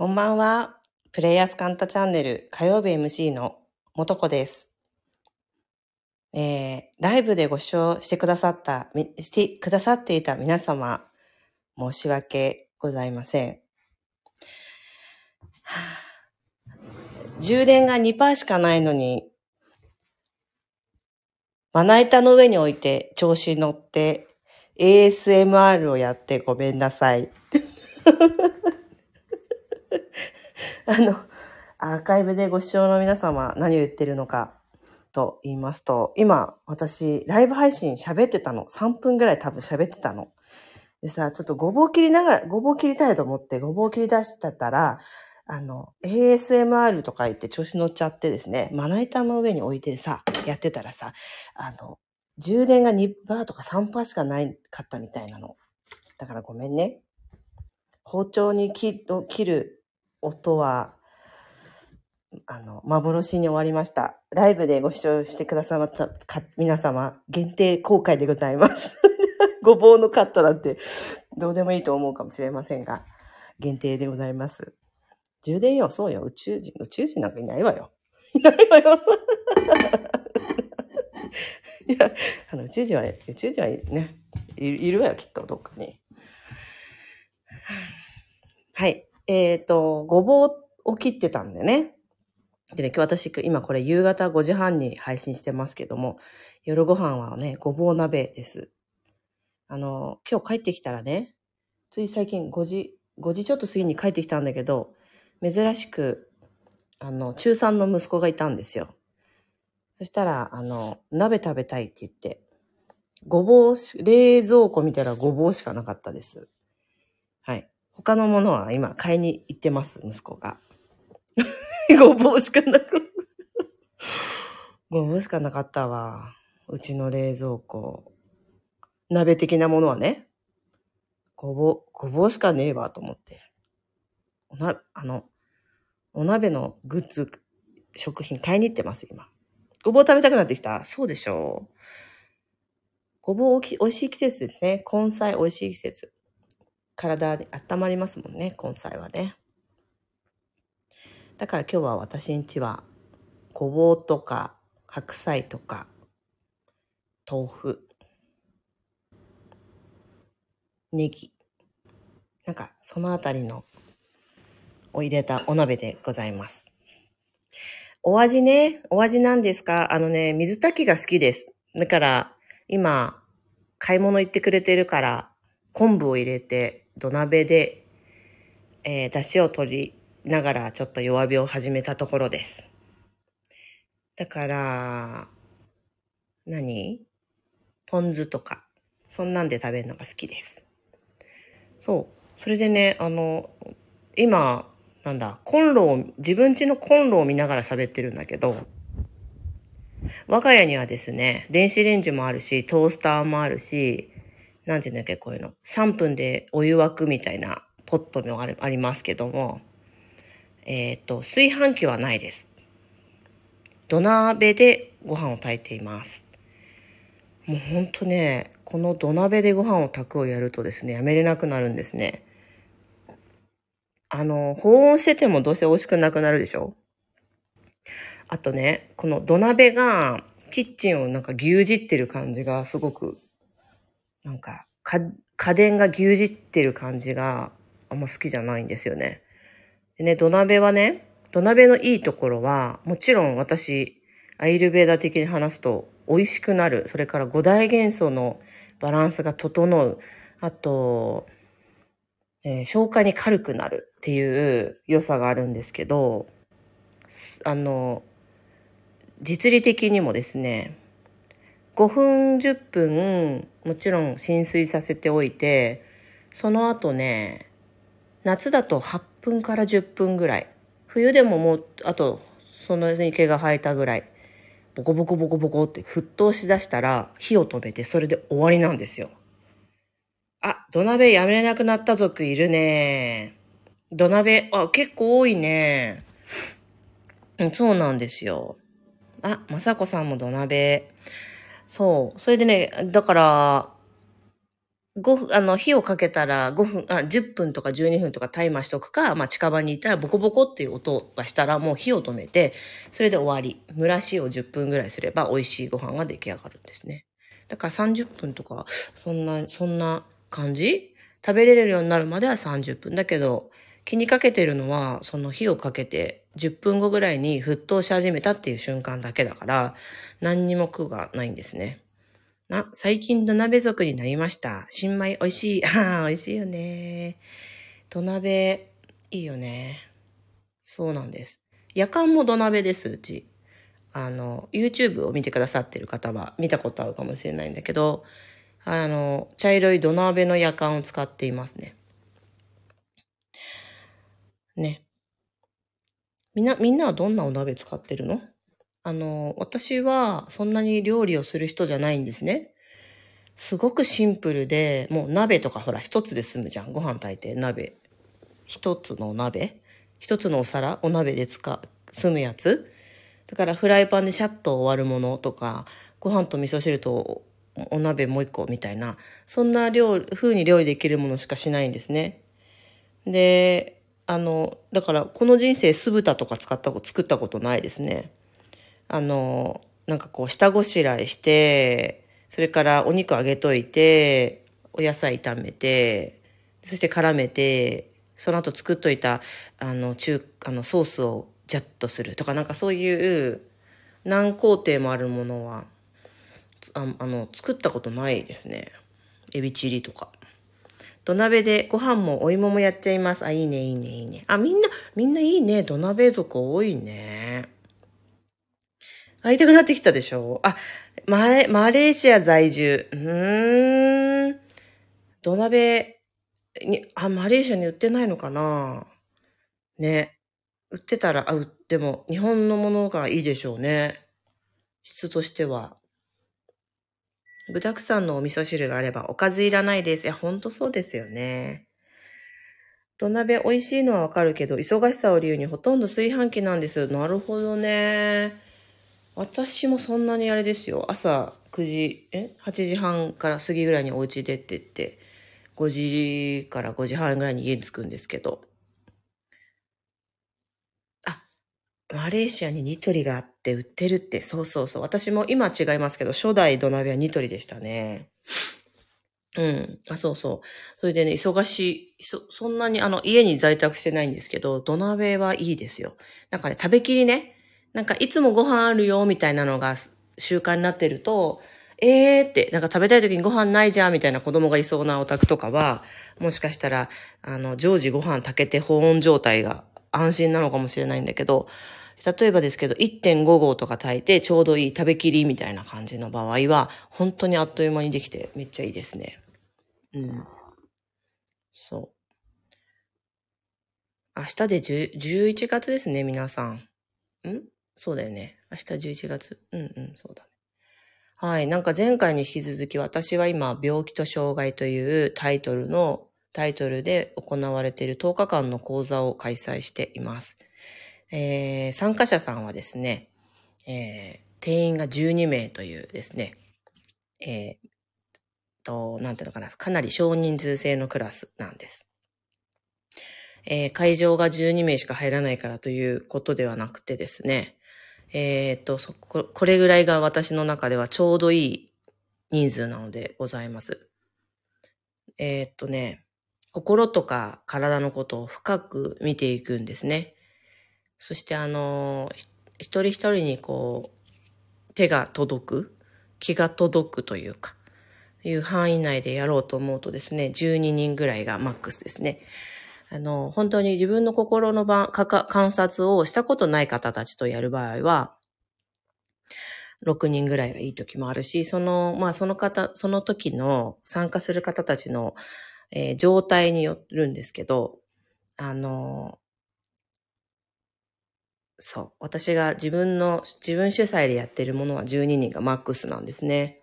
こんばんは。プレイヤースカンタチャンネル火曜日 MC のもとこです。えー、ライブでご視聴してくださった、してくださっていた皆様、申し訳ございません。充電が2%しかないのに、まな板の上に置いて調子に乗って ASMR をやってごめんなさい。あの、アーカイブでご視聴の皆様、何を言ってるのかと言いますと、今、私、ライブ配信喋ってたの。3分ぐらい多分喋ってたの。でさ、ちょっとごぼう切りながら、ごぼう切りたいと思って、ごぼう切り出してたら、あの、ASMR とか言って調子乗っちゃってですね、まな板の上に置いてさ、やってたらさ、あの、充電が2%とか3%しかないかったみたいなの。だからごめんね。包丁に切切る音は、あの、幻に終わりました。ライブでご視聴してくださった皆様、限定公開でございます。ごぼうのカットなんて、どうでもいいと思うかもしれませんが、限定でございます。充電よ、そうよ、宇宙人、宇宙人なんかいないわよ。いないわよ。いや、あの、宇宙人は、宇宙人はね、いるわよ、きっと、どっかに。はい。えっ、と、ごぼうを切ってたんでね。でね、今日私、今これ夕方5時半に配信してますけども、夜ご飯はね、ごぼう鍋です。あの、今日帰ってきたらね、つい最近5時、5時ちょっと過ぎに帰ってきたんだけど、珍しく、あの、中3の息子がいたんですよ。そしたら、あの、鍋食べたいって言って、ごぼうし、冷蔵庫見たらごぼうしかなかったです。他のものは今買いに行ってます、息子が。ごぼうしかなく。ごぼうしかなかったわ。うちの冷蔵庫。鍋的なものはね。ごぼう、ごぼうしかねえわと思って。おな、あの、お鍋のグッズ、食品買いに行ってます、今。ごぼう食べたくなってきたそうでしょう。ごぼうおき美味しい季節ですね。根菜美味しい季節。体で温まりますもんね、根菜はね。だから今日は私んちは、ごぼうとか、白菜とか、豆腐、ネギ、なんかそのあたりのを入れたお鍋でございます。お味ね、お味なんですか？あのね、水炊きが好きです。だから、今、買い物行ってくれてるから、昆布を入れて、土鍋で、えー、出汁を取りながら、ちょっと弱火を始めたところです。だから、何？ポン酢とか、そんなんで食べるのが好きです。そう。それでね、あの、今、なんだ、コンロを、自分家のコンロを見ながら喋ってるんだけど、我が家にはですね、電子レンジもあるし、トースターもあるし、なんていうんだっけ、こういうの。3分でお湯沸くみたいなポットもあありますけども、えっ、と、炊飯器はないです。土鍋でご飯を炊いています。もうほんとね、この土鍋でご飯を炊くをやるとですね、やめれなくなるんですね。あの、保温しててもどうせ美味しくなくなるでしょあとね、この土鍋がキッチンをなんか牛耳ってる感じがすごく、なんか、か家電が牛耳ってる感じがあんま好きじゃないんですよね。でね、土鍋はね、土鍋のいいところは、もちろん私、アイルベーダ的に話すと美味しくなる。それから五大元素のバランスが整う。あと、えー消化に軽くなるっていう良さがあるんですけど、あの、実利的にもですね、5分10分もちろん浸水させておいて、その後ね、夏だと8分から10分ぐらい。冬でももう、あと、そのに毛が生えたぐらい。ボコボコボコボコって沸騰しだしたら火を止めてそれで終わりなんですよ。あ、土鍋やめれなくなった族いるね。土鍋、あ、結構多いね。そうなんですよ。あ、まさこさんも土鍋。そう。それでね、だから、5分、あの、火をかけたら5分、あ、10分とか12分とかタイマーしとくか、まあ、近場にいたらボコボコっていう音がしたらもう火を止めて、それで終わり。蒸らしを10分ぐらいすれば美味しいご飯が出来上がるんですね。だから30分とか、そんな、そんな感じ？食べれるようになるまでは30分。だけど、気にかけてるのは、その火をかけて10分後ぐらいに沸騰し始めたっていう瞬間だけだから、何にも苦がないんですね。あ、最近土鍋族になりました。新米美味しい。ああ、美味しいよね。土鍋、いいよね。そうなんです。夜間も土鍋です、うち。あの、YouTube を見てくださってる方は見たことあるかもしれないんだけど、あの、茶色い土鍋の夜間を使っていますね。ね。みんな、みんなはどんなお鍋使ってるの？あの、私はそんなに料理をする人じゃないんですね。すごくシンプルで、もう鍋とかほら一つで済むじゃん。ご飯炊いて鍋。一つの鍋一つのお皿お鍋で使う、済むやつだからフライパンでシャッと終わるものとか、ご飯と味噌汁とお鍋もう一個みたいな、そんな料風に料理できるものしかしないんですね。で、あの、だからこの人生酢豚とか使った作ったことないですね。あの、なんかこう、下ごしらえして、それからお肉揚げといて、お野菜炒めて、そして絡めて、その後作っといた、あの、中、あの、ソースをジャッとするとか、なんかそういう何工程もあるものは、ああの、作ったことないですね。エビチリとか。土鍋でご飯もお芋もやっちゃいます。あ、いいね、いいね、いいね。あ、みんな、みんないいね。土鍋族多いね。会いたくなってきたでしょ？あ、マレ、マレーシア在住。うーん。土鍋に、あ、マレーシアに売ってないのかな？ね。売ってたら、あ、売っても、日本のものがいいでしょうね。質としては。具沢山のお味噌汁があればおかずいらないです。いや、ほんとそうですよね。土鍋美味しいのはわかるけど、忙しさを理由にほとんど炊飯器なんです。なるほどね。私もそんなにあれですよ。朝9時、え ?8 時半から過ぎぐらいにお家出てって、5時から5時半ぐらいに家に着くんですけど。あ、マレーシアにニトリがあって売ってるって、そうそうそう。私も今違いますけど、初代土鍋はニトリでしたね。うん。あ、そうそう。それでね、忙しい、そ、そんなにあの、家に在宅してないんですけど、土鍋はいいですよ。なんかね、食べきりね、なんかいつもご飯あるよみたいなのが習慣になってると、えーって、なんか食べたい時にご飯ないじゃんみたいな子供がいそうなお宅とかは、もしかしたら、あの、常時ご飯炊けて保温状態が安心なのかもしれないんだけど、例えばですけど、1.5合とか炊いてちょうどいい食べきりみたいな感じの場合は、本当にあっという間にできてめっちゃいいですね。うん。そう。明日で10 11月ですね、皆さん。ん？そうだよね。明日11月。うんうん、そうだね。はい。なんか前回に引き続き私は今、病気と障害というタイトルの、タイトルで行われている10日間の講座を開催しています。えー、参加者さんはですね、えー、定員が12名というですね、えー、と、なんていうのかな、かなり少人数制のクラスなんです。えー、会場が12名しか入らないからということではなくてですね、えっ、と、そこ、これぐらいが私の中ではちょうどいい人数なのでございます。えっ、とね、心とか体のことを深く見ていくんですね。そしてあの、一人一人にこう、手が届く、気が届くというか、いう範囲内でやろうと思うとですね、12人ぐらいがマックスですね。あの、本当に自分の心の観察をしたことない方たちとやる場合は、6人ぐらいがいい時もあるし、その、まあその方、その時の参加する方たちの、えー、状態によるんですけど、あの、そう。私が自分の、自分主催でやってるものは12人がマックスなんですね。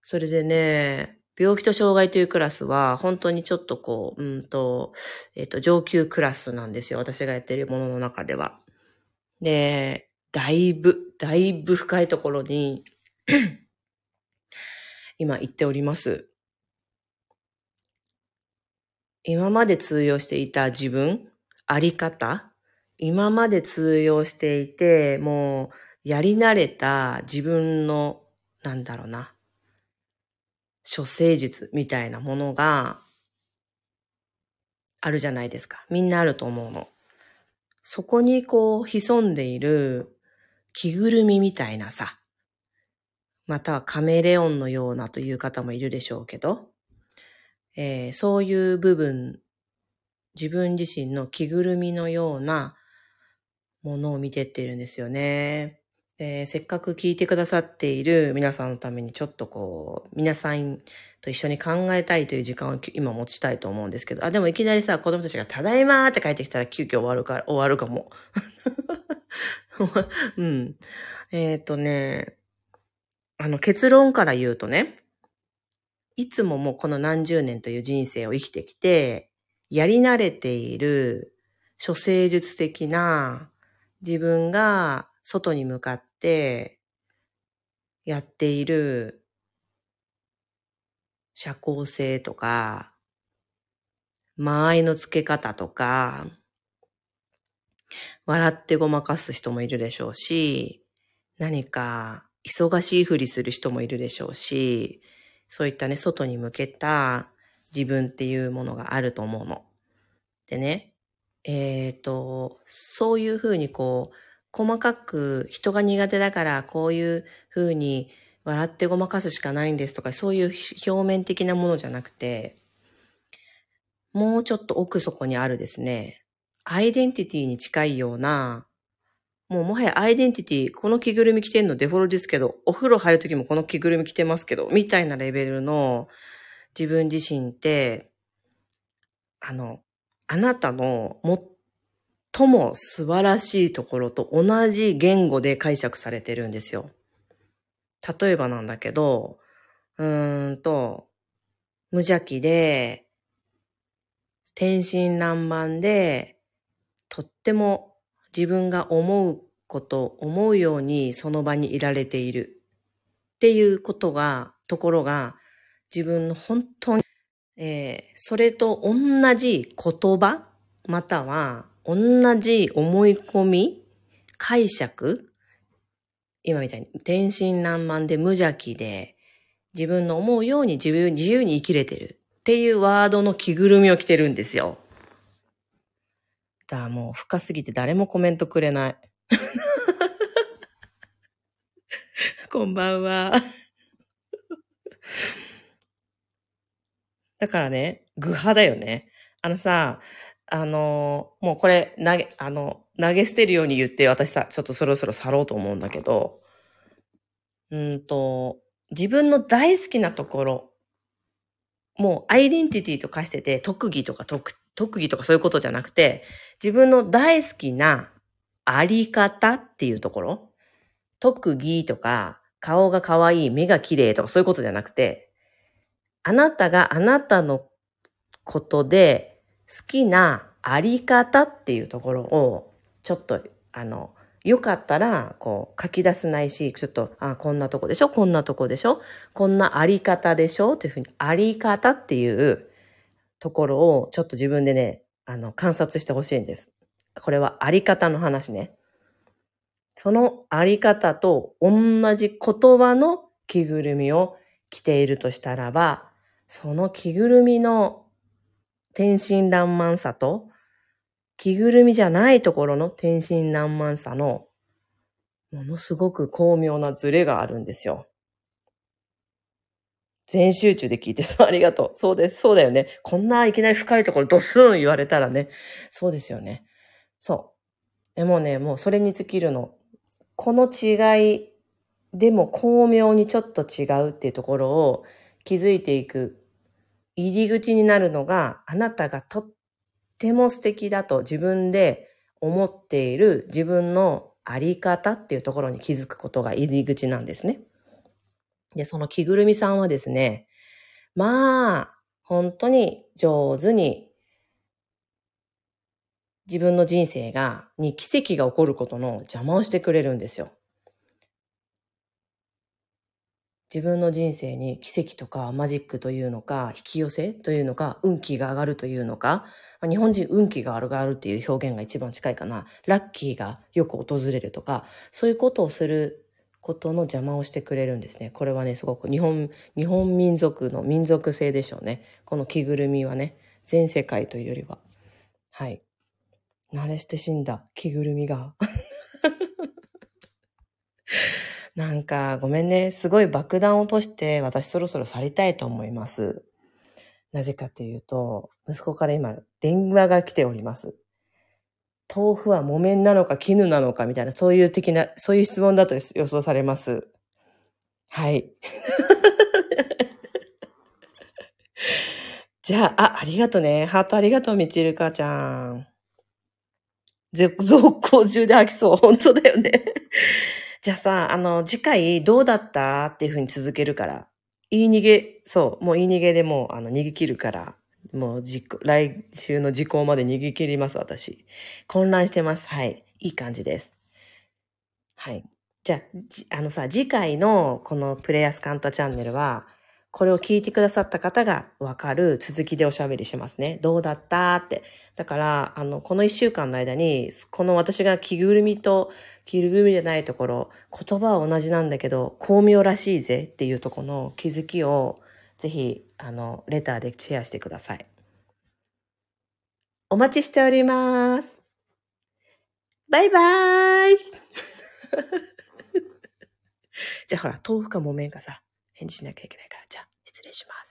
それでね、病気と障害というクラスは、本当にちょっとこう、うんと、えっ、ー、と、上級クラスなんですよ。私がやってるものの中では。で、だいぶ、だいぶ深いところに 今行っております。今まで通用していた自分、あり方、今まで通用していて、もうやり慣れた自分の、なんだろうな、処世術みたいなものがあるじゃないですか。みんなあると思うの。そこにこう潜んでいる着ぐるみみたいなさ、またはカメレオンのようなという方もいるでしょうけど、えー、そういう部分、自分自身の着ぐるみのようなものを見てってるんですよね。で、せっかく聞いてくださっている皆さんのためにちょっとこう、皆さんと一緒に考えたいという時間を今持ちたいと思うんですけど、あ、でもいきなりさ、子供たちがただいまーって帰ってきたら急遽終わるか、終わるかも。うん。えっ、ー、とね、あの結論から言うとね、いつももうこの何十年という人生を生きてきて、やり慣れている処世術的な自分が外に向かってやっている社交性とか、間合いの付け方とか、笑ってごまかす人もいるでしょうし、何か忙しいふりする人もいるでしょうし、そういったね、外に向けた自分っていうものがあると思うの。でね、えっ、ー、と、そういうふうにこう、細かく人が苦手だからこういう風に笑ってごまかすしかないんですとか、そういう表面的なものじゃなくて、もうちょっと奥底にあるですね、アイデンティティに近いような、もうもはやアイデンティティ、この着ぐるみ着てんのデフォルトですけど、お風呂入るときもこの着ぐるみ着てますけど、みたいなレベルの自分自身って、あの、あなたの最も素晴らしいところと同じ言語で解釈されてるんですよ。例えばなんだけど、うーんと、無邪気で、天真爛漫で、とっても自分が思うこと、思うようにその場にいられているっていうことが、ところが、自分の本当に、えー、それと同じ言葉、または同じ思い込み、解釈、今みたいに天真爛漫で無邪気で、自分の思うように自由自由に生きれてるっていうワードの着ぐるみを着てるんですよ。だからもう深すぎて誰もコメントくれない。こんばんは。だからね、具派だよね。あのさ、あの、もうこれ投げ、あの、投げ捨てるように言って私さ、ちょっとそろそろ去ろうと思うんだけど、うんと、自分の大好きなところ、もうアイデンティティと化してて、特技とか特特技とかそういうことじゃなくて、自分の大好きなあり方っていうところ、特技とか、顔が可愛い、目が綺麗とかそういうことじゃなくて、あなたがあなたのことで好きなあり方っていうところを、ちょっと、あの、よかったら、こう、書き出せないし、ちょっと、あ、こんなとこでしょこんなとこでしょこんなあり方でしょっていうふうに、あり方っていうところを、ちょっと自分でね、あの、観察してほしいんです。これはあり方の話ね。そのあり方と同じ言葉の着ぐるみを着ているとしたらば、その着ぐるみの天真爛漫さと、着ぐるみじゃないところの天真爛漫さの、ものすごく巧妙なズレがあるんですよ。全集中で聞いて、そう、ありがとう。そうです、そうだよね。こんないきなり深いところドスン言われたらね。そうですよね。そう。でもね、もうそれに尽きるの。この違いでも巧妙にちょっと違うっていうところを気づいていく入り口になるのがあなたがとっても素敵だと自分で思っている自分のあり方っていうところに気づくことが入り口なんですね。で、その着ぐるみさんはですね、まあ、本当に上手に自分の人生が、に奇跡が起こることの邪魔をしてくれるんですよ。自分の人生に奇跡とかマジックというのか、引き寄せというのか、運気が上がるというのか、ま日本人運気が上がるっていう表現が一番近いかな。ラッキーがよく訪れるとか、そういうことをすることの邪魔をしてくれるんですね。これはね、すごく日本、日本民族の民族性でしょうね。この着ぐるみはね、全世界というよりは。はい。慣れして死んだ着ぐるみが。なんか、ごめんね。すごい爆弾を落として、私そろそろ去りたいと思います。なぜかというと、息子から今、電話が来ております。豆腐は木綿なのか絹なのかみたいな、そういう的な、そういう質問だと予想されます。はい。じゃあ、あ、ありがとね。ハートありがとう、みちるかちゃん。続行中で飽きそう。本当だよね。じゃあさ、あの、次回どうだった？っていうふうに続けるから。言い逃げ、そう、もう言い逃げでもう、あの、逃げ切るから。もう、来週の時効まで逃げ切ります、私。混乱してます。はい。いい感じです。はい。じゃあ、あのさ、次回のこのプレイヤースカンタチャンネルは、これを聞いてくださった方がわかる続きでおしゃべりしますね。どうだったって。だから、あの、この一週間の間に、この私が着ぐるみと着ぐるみじゃないところ、言葉は同じなんだけど、巧妙らしいぜっていうとこの気づきを、ぜひ、あの、レターでシェアしてください。お待ちしております。バイバーイ じゃあほら、豆腐か木綿かさ、返事しなきゃいけないから、じゃあ、失礼します。